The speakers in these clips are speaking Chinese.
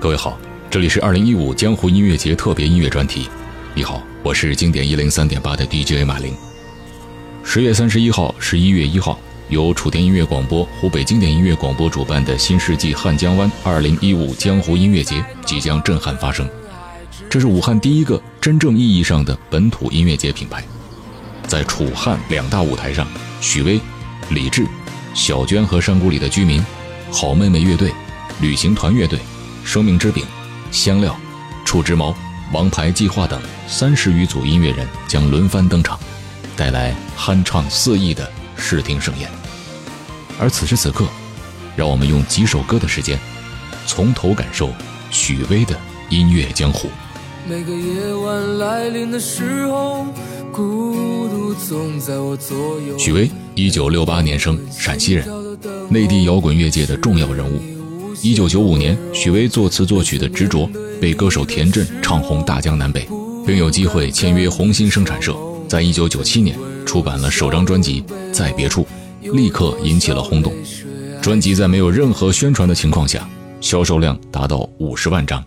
各位好，这里是二零一五江湖音乐节特别音乐专题。你好，我是经典一零三点八的 DJ 马林。十月三十一号、十一月一号，由楚天音乐广播、湖北经典音乐广播主办的新世纪汉江湾二零一五江湖音乐节即将震撼发生。这是武汉第一个真正意义上的本土音乐节品牌，在楚汉两大舞台上，许巍、李志、小娟和山谷里的居民、好妹妹乐队、旅行团乐队、生命之饼、香料、触之毛、王牌计划等三十余组音乐人将轮番登场，带来酣畅四溢的视听盛宴。而此时此刻，让我们用几首歌的时间，从头感受许巍的音乐江湖。每个夜晚来临的时候，孤独总在我左右。许巍，一九六八年生，陕西人，内地摇滚乐界的重要人物。一九九五年，许巍作词作曲的《执着》被歌手田震唱红大江南北，并有机会签约红星生产社。在一九九七年，出版了首张专辑《在别处》，立刻引起了轰动。专辑在没有任何宣传的情况下，销售量达到五十万张。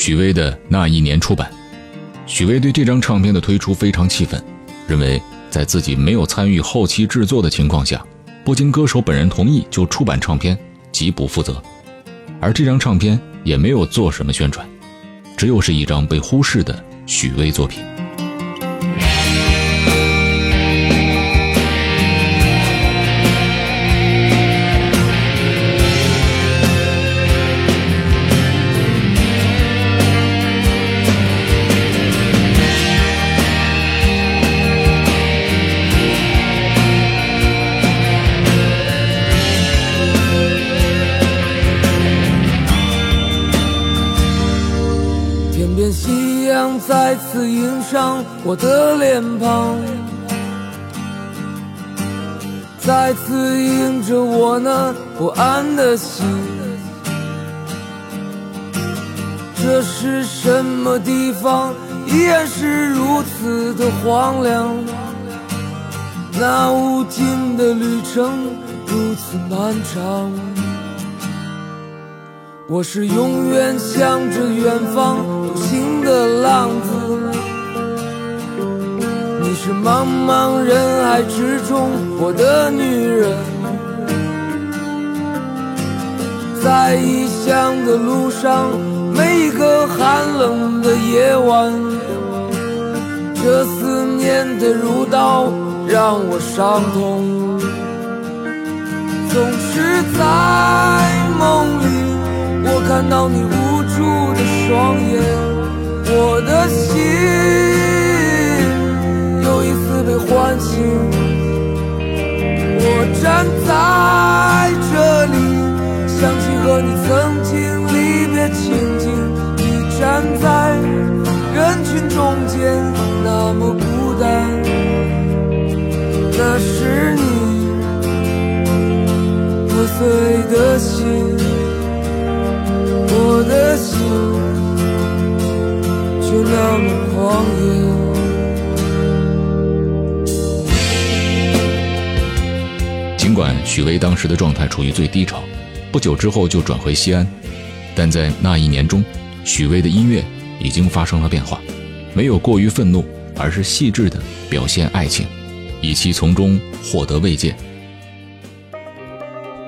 许巍的那一年出版。许巍对这张唱片的推出非常气愤，认为在自己没有参与后期制作的情况下，不经歌手本人同意就出版唱片，极不负责。而这张唱片也没有做什么宣传，只有是一张被忽视的许巍作品。的心。这是什么地方？依然是如此的荒凉。那无尽的旅程如此漫长。我是永远向着远方独。行的浪子，你是茫茫人海之中我的女人，在异乡的路上，每一个寒冷的夜晚，这思念的如刀让我伤痛，总是在梦里，我看到你无助的双眼。我的心又一次被唤醒，我站在这里，想起和你曾经离别情景你站在人群中间那么孤单那是你破碎的心我的心却那么狂野尽管许巍当时的状态处于最低潮不久之后就转回西安，但在那一年中，许巍的音乐已经发生了变化，没有过于愤怒，而是细致的表现爱情，以期从中获得慰藉。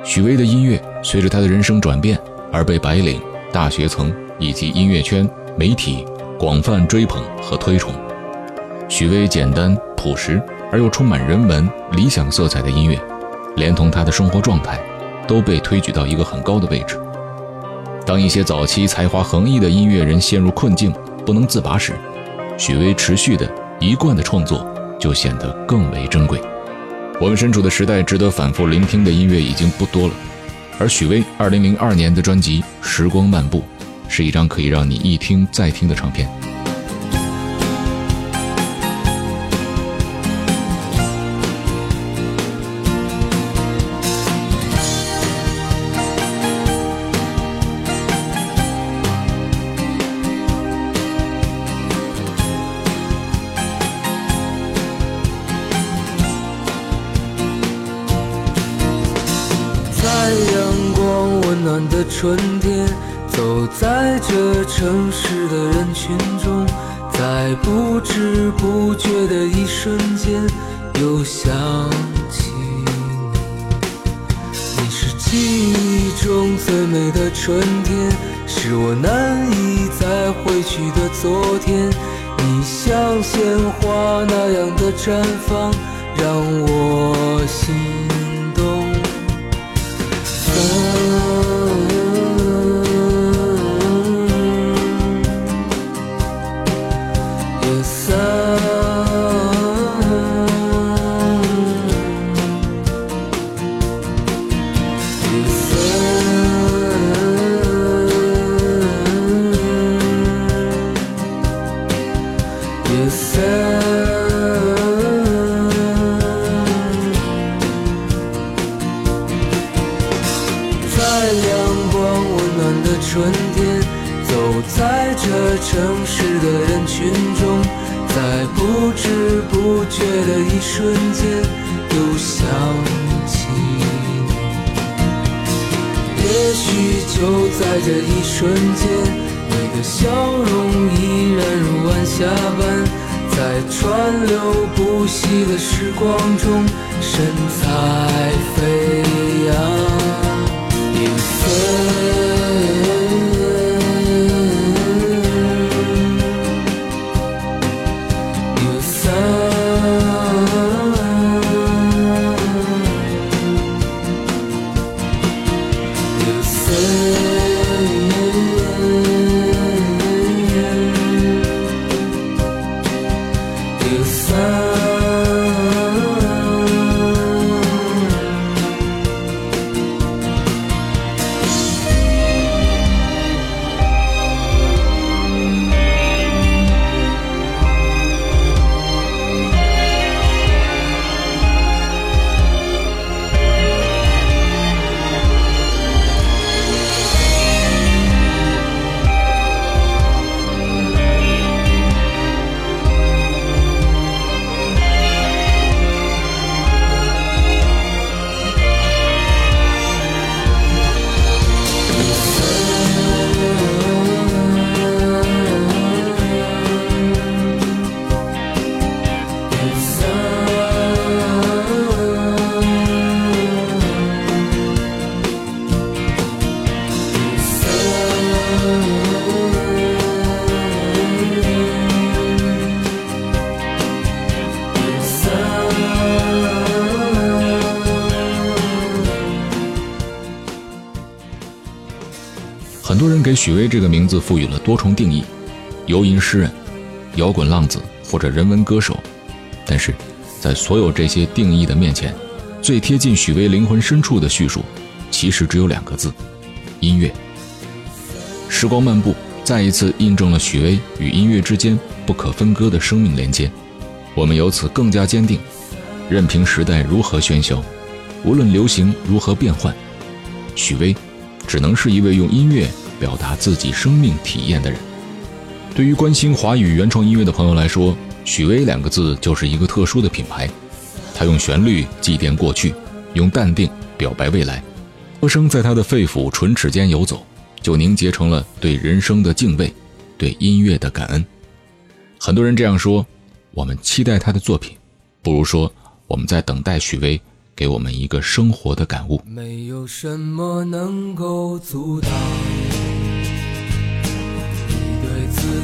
许巍的音乐随着他的人生转变而被白领、大学层以及音乐圈媒体广泛追捧和推崇。许巍简单朴实而又充满人文理想色彩的音乐，连同他的生活状态，都被推举到一个很高的位置。当一些早期才华横溢的音乐人陷入困境不能自拔时，许巍持续的一贯的创作就显得更为珍贵。我们身处的时代，值得反复聆听的音乐已经不多了，而许巍2002年的专辑《时光漫步》，是一张可以让你一听再听的唱片。在不知不觉的一瞬间，又想起你。你是记忆中最美的春天，是我难以再回去的昨天。你像鲜花那样的绽放，让我心在阳光温暖的春天，走在这城市的人群中，在不知不觉的一瞬间，又想起你。也许就在这一瞬间，你的笑容依然如晚霞般。在川流不息的时光中，神采飞扬。sun. 给许巍这个名字赋予了多重定义：游吟诗人、摇滚浪子或者人文歌手。但是，在所有这些定义的面前，最贴近许巍灵魂深处的叙述，其实只有两个字：音乐。时光漫步再一次印证了许巍与音乐之间不可分割的生命连接。我们由此更加坚定：任凭时代如何喧嚣，无论流行如何变换，许巍只能是一位用音乐表达自己生命体验的人。对于关心华语原创音乐的朋友来说，许巍两个字就是一个特殊的品牌。他用旋律祭奠过去，用淡定表白未来。歌声在他的肺腑唇齿间游走，就凝结成了对人生的敬畏，对音乐的感恩。很多人这样说：我们期待他的作品，不如说我们在等待许巍给我们一个生活的感悟。没有什么能够阻挡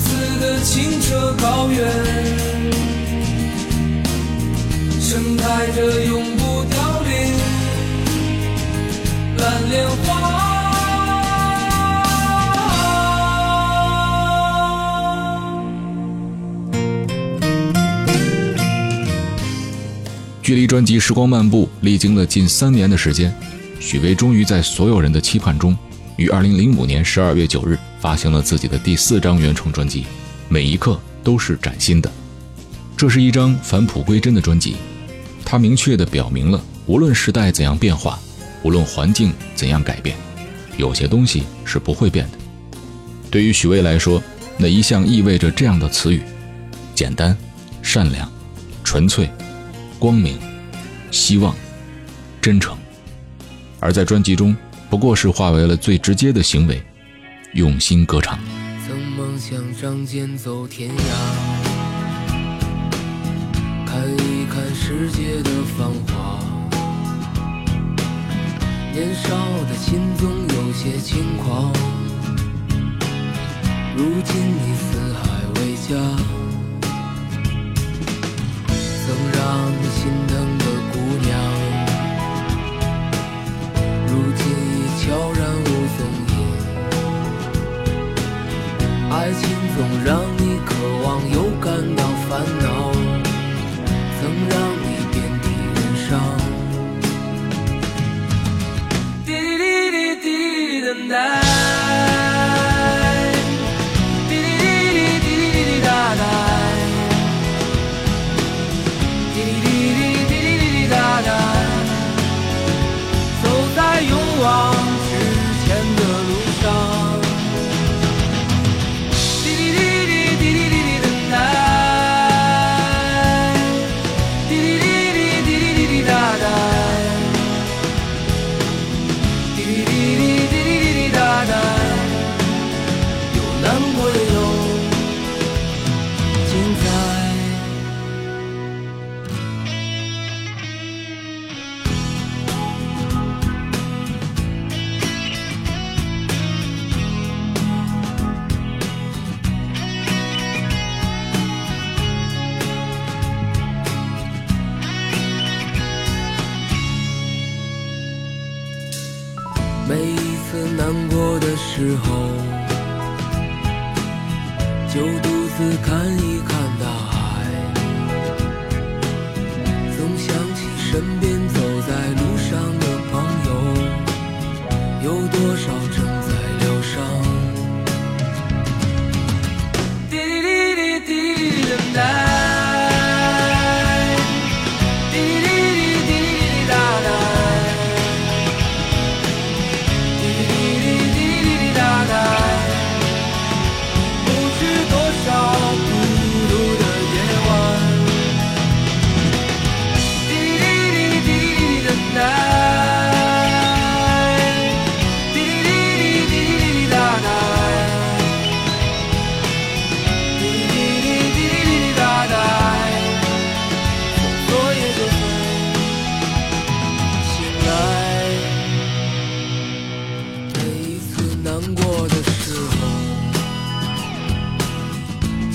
如此的清澈高远，盛开着永不凋零蓝莲花。距离专辑《时光漫步》历经了近三年的时间。许巍终于在所有人的期盼中，于二零零五年十二月九日发行了自己的第四张原创专辑，每一刻都是崭新的。这是一张返璞归真的专辑，它明确地表明了，无论时代怎样变化，无论环境怎样改变，有些东西是不会变的。对于许巍来说，那一向意味着这样的词语：简单、善良、纯粹、光明、希望、真诚。而在专辑中，不过是化为了最直接的行为，用心歌唱。曾梦想仗剑走天涯，看一看世界的繁华。年少的心总有些轻狂，如今你四海为家，总让多少城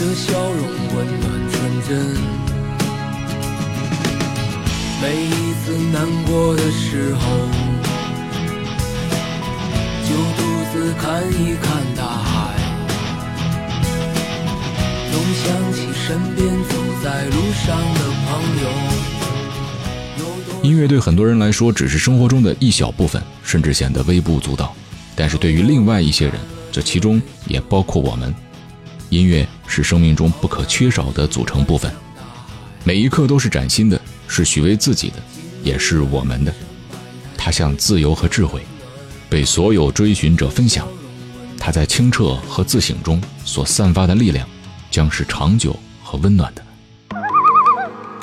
这笑容温暖纯真。每一次难过的时候，就独自看一看大海，总想起身边走在路上的朋友。音乐对很多人来说只是生活中的一小部分，甚至显得微不足道。但是对于另外一些人，这其中也包括我们。音乐是生命中不可缺少的组成部分，每一刻都是崭新的，是许巍自己的，也是我们的。它像自由和智慧，被所有追寻者分享。它在清澈和自省中所散发的力量，将是长久和温暖的。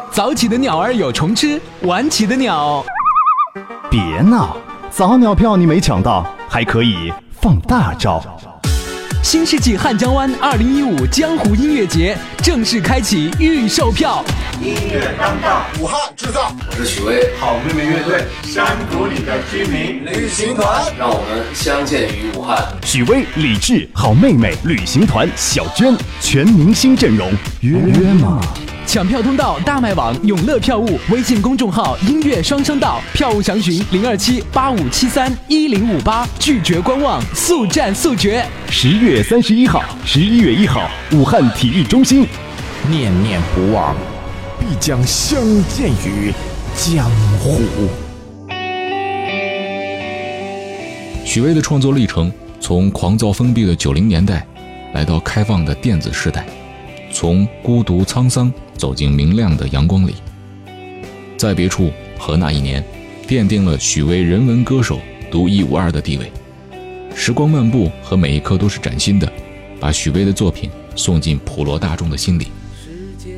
早起的鸟儿有虫吃，晚起的鸟别闹，早鸟票你没抢到，还可以放大招。新世纪汉江湾二零一五江湖音乐节正式开启预售票。音乐当道武汉制造，我是许巍，好妹妹乐队，山谷里的居民旅行团，让我们相见于武汉。许巍、李志、好妹妹旅行团、小娟，全明星阵容，约约吗？抢票通道：大麦网、永乐票务、微信公众号“音乐双声道”，票务详询零二七八五七三一零五八，拒绝观望，速战速决。十月三十一号、十一月一号，武汉体育中心，念念不忘，必将相见于江湖。许巍的创作历程，从狂躁封闭的九零年代，来到开放的电子时代，从孤独沧桑走进明亮的阳光里。在别处和那一年，奠定了许巍人文歌手独一无二的地位。时光漫步和每一刻都是崭新的，把许巍的作品送进普罗大众的心里。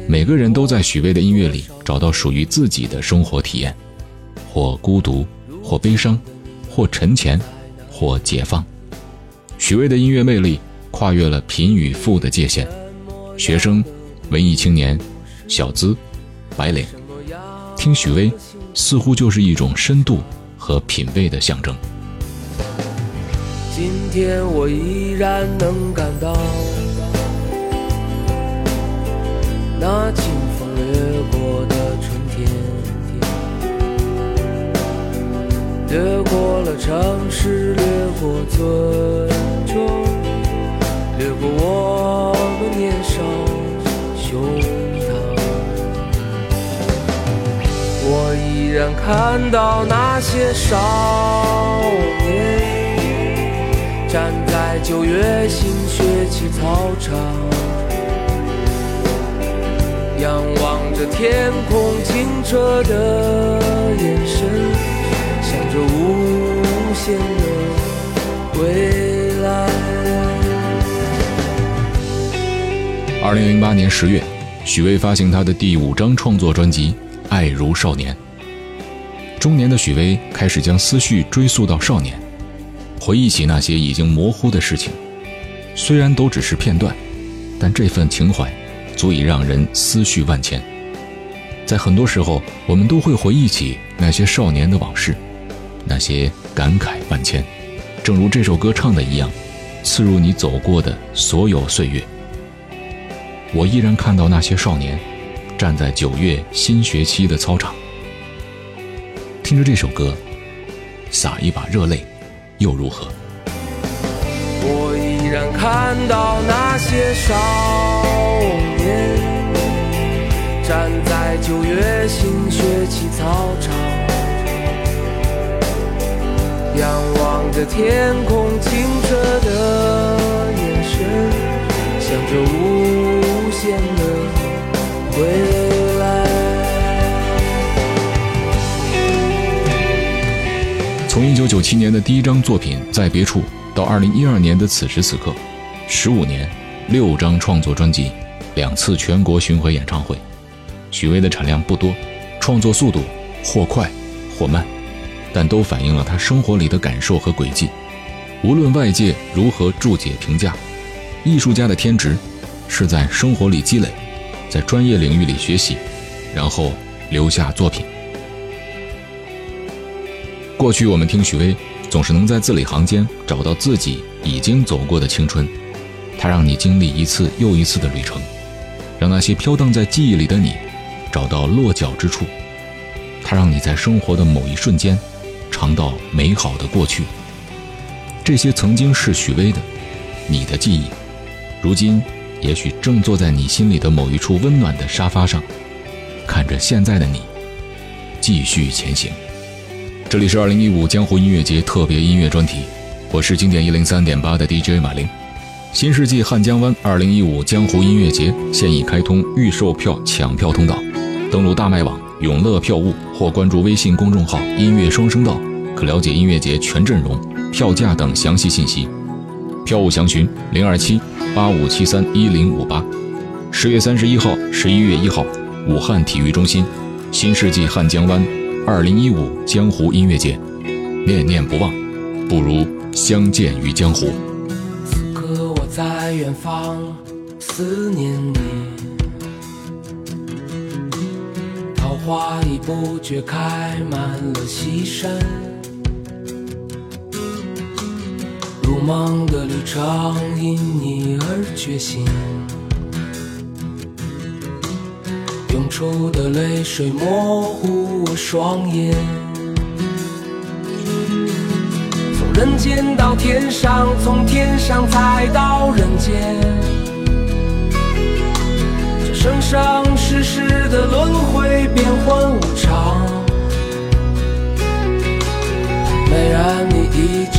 每个人都在许巍的音乐里找到属于自己的生活体验，或孤独，或悲伤，或沉潜，或解放。许巍的音乐魅力跨越了贫与富的界限，学生、文艺青年、小资、白领，听许巍似乎就是一种深度和品味的象征。今天我依然能感到那清风掠过的春天，掠过了城市，掠过村庄，掠过我们年少胸膛。我依然看到那些少年。站在九月新学期操场，仰望着天空清澈的眼神，想着无限的未来。二零零八年十月，许巍发行他的第五张创作专辑《爱如少年》。中年的许巍开始将思绪追溯到少年。回忆起那些已经模糊的事情，虽然都只是片段，但这份情怀足以让人思绪万千。在很多时候，我们都会回忆起那些少年的往事，那些感慨万千。正如这首歌唱的一样，刺入你走过的所有岁月。我依然看到那些少年，站在九月新学期的操场，听着这首歌，洒一把热泪，又如何？我依然看到那些少年，站在九月新学期操场，仰望着天空清澈的眼神，想着无限的未来。从一九九七年的第一张作品《在别处》到二零一二年的此时此刻，十五年，六张创作专辑，两次全国巡回演唱会。许巍的产量不多，创作速度或快或慢，但都反映了他生活里的感受和轨迹。无论外界如何注解评价，艺术家的天职是在生活里积累，在专业领域里学习，然后留下作品。过去我们听许巍，总是能在字里行间找到自己已经走过的青春，他让你经历一次又一次的旅程，让那些飘荡在记忆里的你，找到落脚之处。他让你在生活的某一瞬间，尝到美好的过去。这些曾经是许巍的，你的记忆，如今也许正坐在你心里的某一处温暖的沙发上，看着现在的你，继续前行。这里是二零一五江湖音乐节特别音乐专题，我是经典一零三点八的 DJ 马林。新世纪汉江湾二零一五江湖音乐节现已开通预售票抢票通道，登录大麦网、永乐票务或关注微信公众号“音乐双声道”，可了解音乐节全阵容、票价等详细信息。票务详询零二七八五七三一零五八。十月三十一号、十一月一号，武汉体育中心，新世纪汉江湾。二零一五江湖音乐节，念念不忘，不如相见于江湖。此刻我在远方，思念你。桃花已不觉开满了西山，如梦的旅程因你而觉醒。涌出的泪水模糊我双眼，从人间到天上，从天上再到人间，这生生世世的轮回变幻无常。美然你一直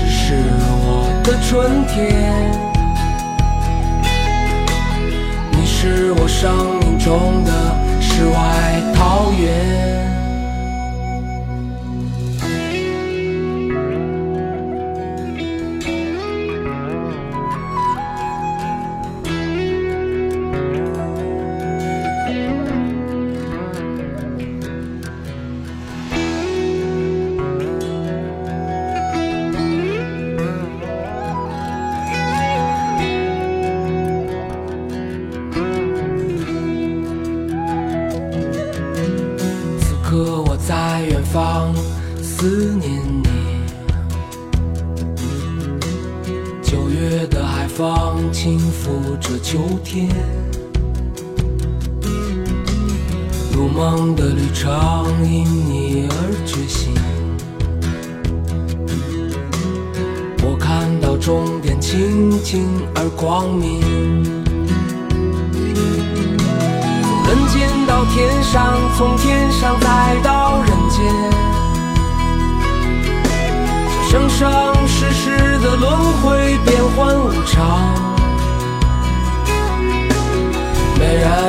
的春天，你是我生命中的。世外桃源。秋天，如梦的旅程因你而觉醒。我看到终点清净而光明，从人间到天上，从天上再到人。间生生世世的轮回变幻无常，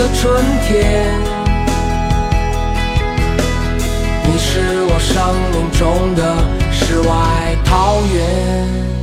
的春天，你是我生命中的世外桃源。